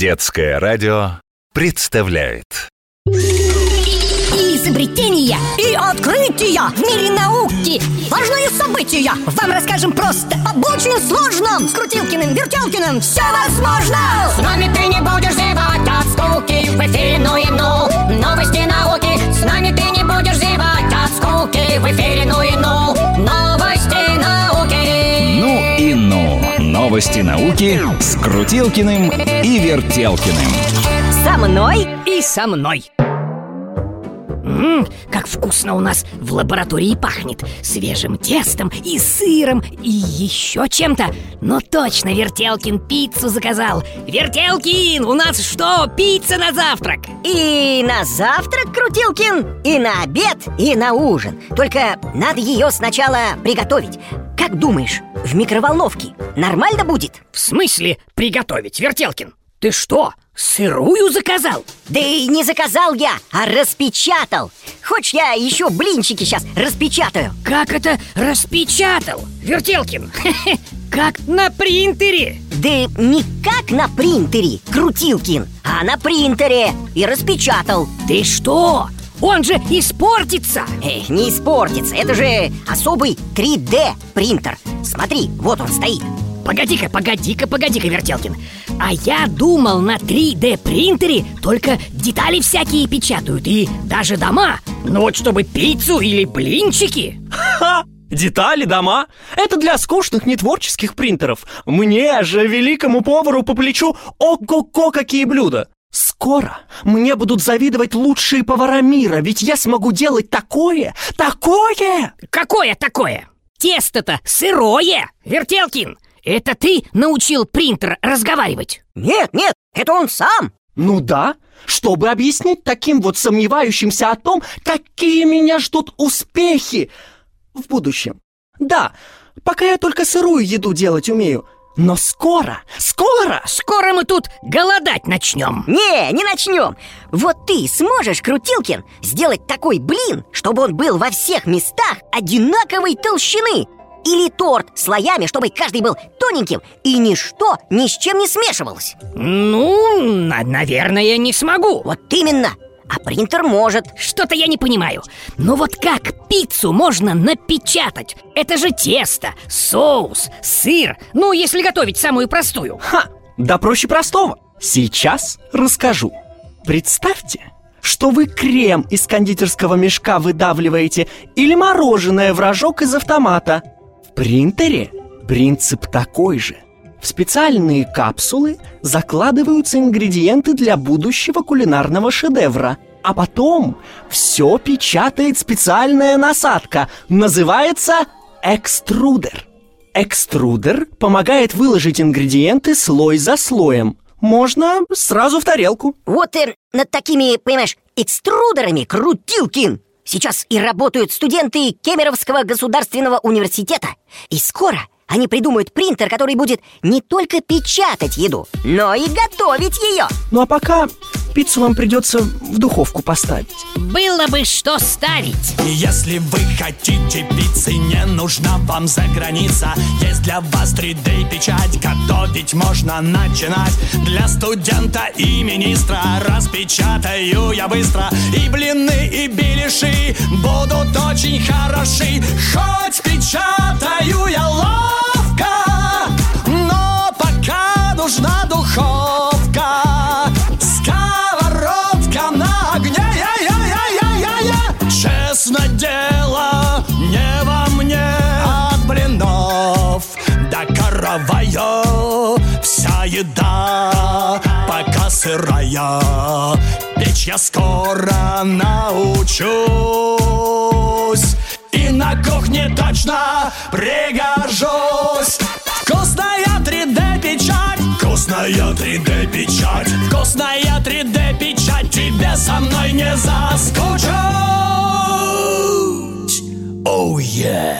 Детское радио представляет. Изобретения и открытия в мире науки. Важные события. Вам расскажем просто Об очень сложном. С Крутилкиным, Вертелкиным. Все возможно. С нами ты не будешь зевать от скуки В эфире ну и ну Новости науки. С нами ты не будешь зевать от скуки В эфире Новости науки с Крутилкиным и Вертелкиным. Со мной и со мной. Ммм, как вкусно у нас в лаборатории пахнет Свежим тестом и сыром и еще чем-то. Но точно Вертелкин пиццу заказал. Вертелкин, у нас что, пицца на завтрак? И на завтрак, Крутилкин, и на обед, и на ужин. Только надо ее сначала приготовить Как думаешь, в микроволновке нормально будет? В смысле приготовить, Вертелкин? Ты что, сырую заказал? Да и не заказал я, а распечатал Хочешь, я еще блинчики сейчас распечатаю? Как это распечатал? Вертелкин, как на принтере Да не как на принтере, Крутилкин, а на принтере И распечатал Ты что? Он же испортится! Эх, не испортится, это же особый 3D принтер. Смотри, вот он стоит. Погоди-ка, погоди-ка, погоди-ка, Вертелкин. А я думал, на 3D принтере только детали всякие печатают И даже дома. Ну вот чтобы пиццу или блинчики. Ха! Детали, дома – это для скучных нетворческих принтеров. Мне же, великому повару по плечу, ого-го какие блюда Скоро мне будут завидовать лучшие повара мира Ведь я смогу делать такое, такое Какое такое? Тесто-то сырое Вертелкин, это ты научил принтер разговаривать? Нет, нет, это он сам Ну да, чтобы объяснить таким вот сомневающимся о том, какие меня ждут успехи в будущем. Да, пока я только сырую еду делать умею. Но скоро, скоро! Скоро мы тут голодать начнем. Не, не начнем. Вот ты сможешь, Крутилкин, сделать такой блин, чтобы он был во всех местах одинаковой толщины. Или торт слоями, чтобы каждый был тоненьким И ничто ни с чем не смешивалось. Ну, на- наверное, не смогу. Вот именно А принтер может Что-то я не понимаю Но вот как пиццу можно напечатать? Это же тесто, соус, сыр Ну, если готовить самую простую Ха! Да проще простого. Сейчас расскажу. Представьте, что вы крем из кондитерского мешка выдавливаете или мороженое в рожок из автомата. В принтере принцип такой же. В специальные капсулы закладываются ингредиенты для будущего кулинарного шедевра. А потом все печатает специальная насадка. Называется экструдер. Экструдер помогает выложить ингредиенты слой за слоем. Можно сразу в тарелку. Вот э, над такими, понимаешь, экструдерами Крутилкин Сейчас и работают студенты Кемеровского государственного университета И скоро они придумают принтер, который будет не только печатать еду, но и готовить ее Ну а пока пиццу вам придется в духовку поставить. Было бы что ставить. Если вы хотите пиццы, не нужна вам за граница Есть для вас 3D печать, готовить можно начинать Для студента и министра. Распечатаю я быстро И блины, и беляши. Будут очень хороши. Хоть печатаю я ловко, коровая Вся еда пока сырая. Печь я скоро научусь. И на кухне точно пригожусь. Вкусная 3D-печать Вкусная 3D-печать Вкусная 3D-печать Тебе со мной не заскучать. Оу, yeah.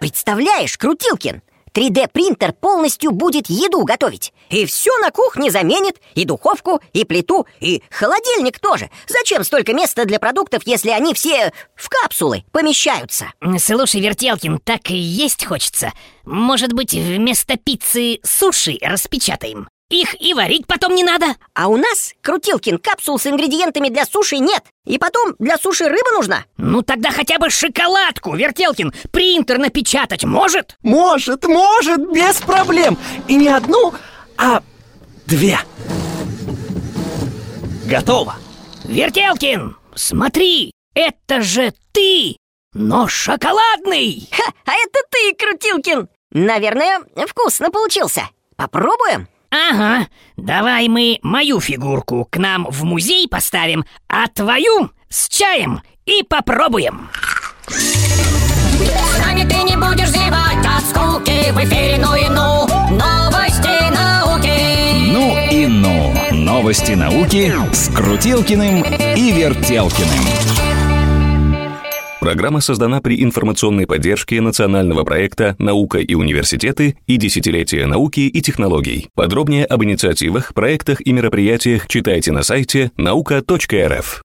Представляешь, Крутилкин, 3D принтер полностью будет еду готовить И все на кухне заменит И духовку, и плиту, и холодильник тоже Зачем столько места для продуктов, если они все в капсулы помещаются? Слушай, Вертелкин, так и есть хочется Может быть, вместо пиццы суши распечатаем? Их и варить потом не надо. А у нас, Крутилкин, капсул с ингредиентами для суши нет. И потом для суши рыба нужна. Ну тогда хотя бы шоколадку, Вертелкин, принтер напечатать может? Может, может, без проблем. И не одну, а две. Готово. Вертелкин, смотри, это же ты, но шоколадный. Ха, а это ты, Крутилкин. Наверное, вкусно получился. Попробуем? Ага, давай мы мою фигурку к нам в музей поставим, а твою с чаем и попробуем. С нами ты не будешь зевать от скуки В эфире ну и ну Новости науки Ну и ну. Новости науки с Крутилкиным и Вертелкиным. Программа создана при информационной поддержке национального проекта «Наука и университеты» и «Десятилетие науки и технологий». Подробнее об инициативах, проектах и мероприятиях читайте на сайте наука.рф.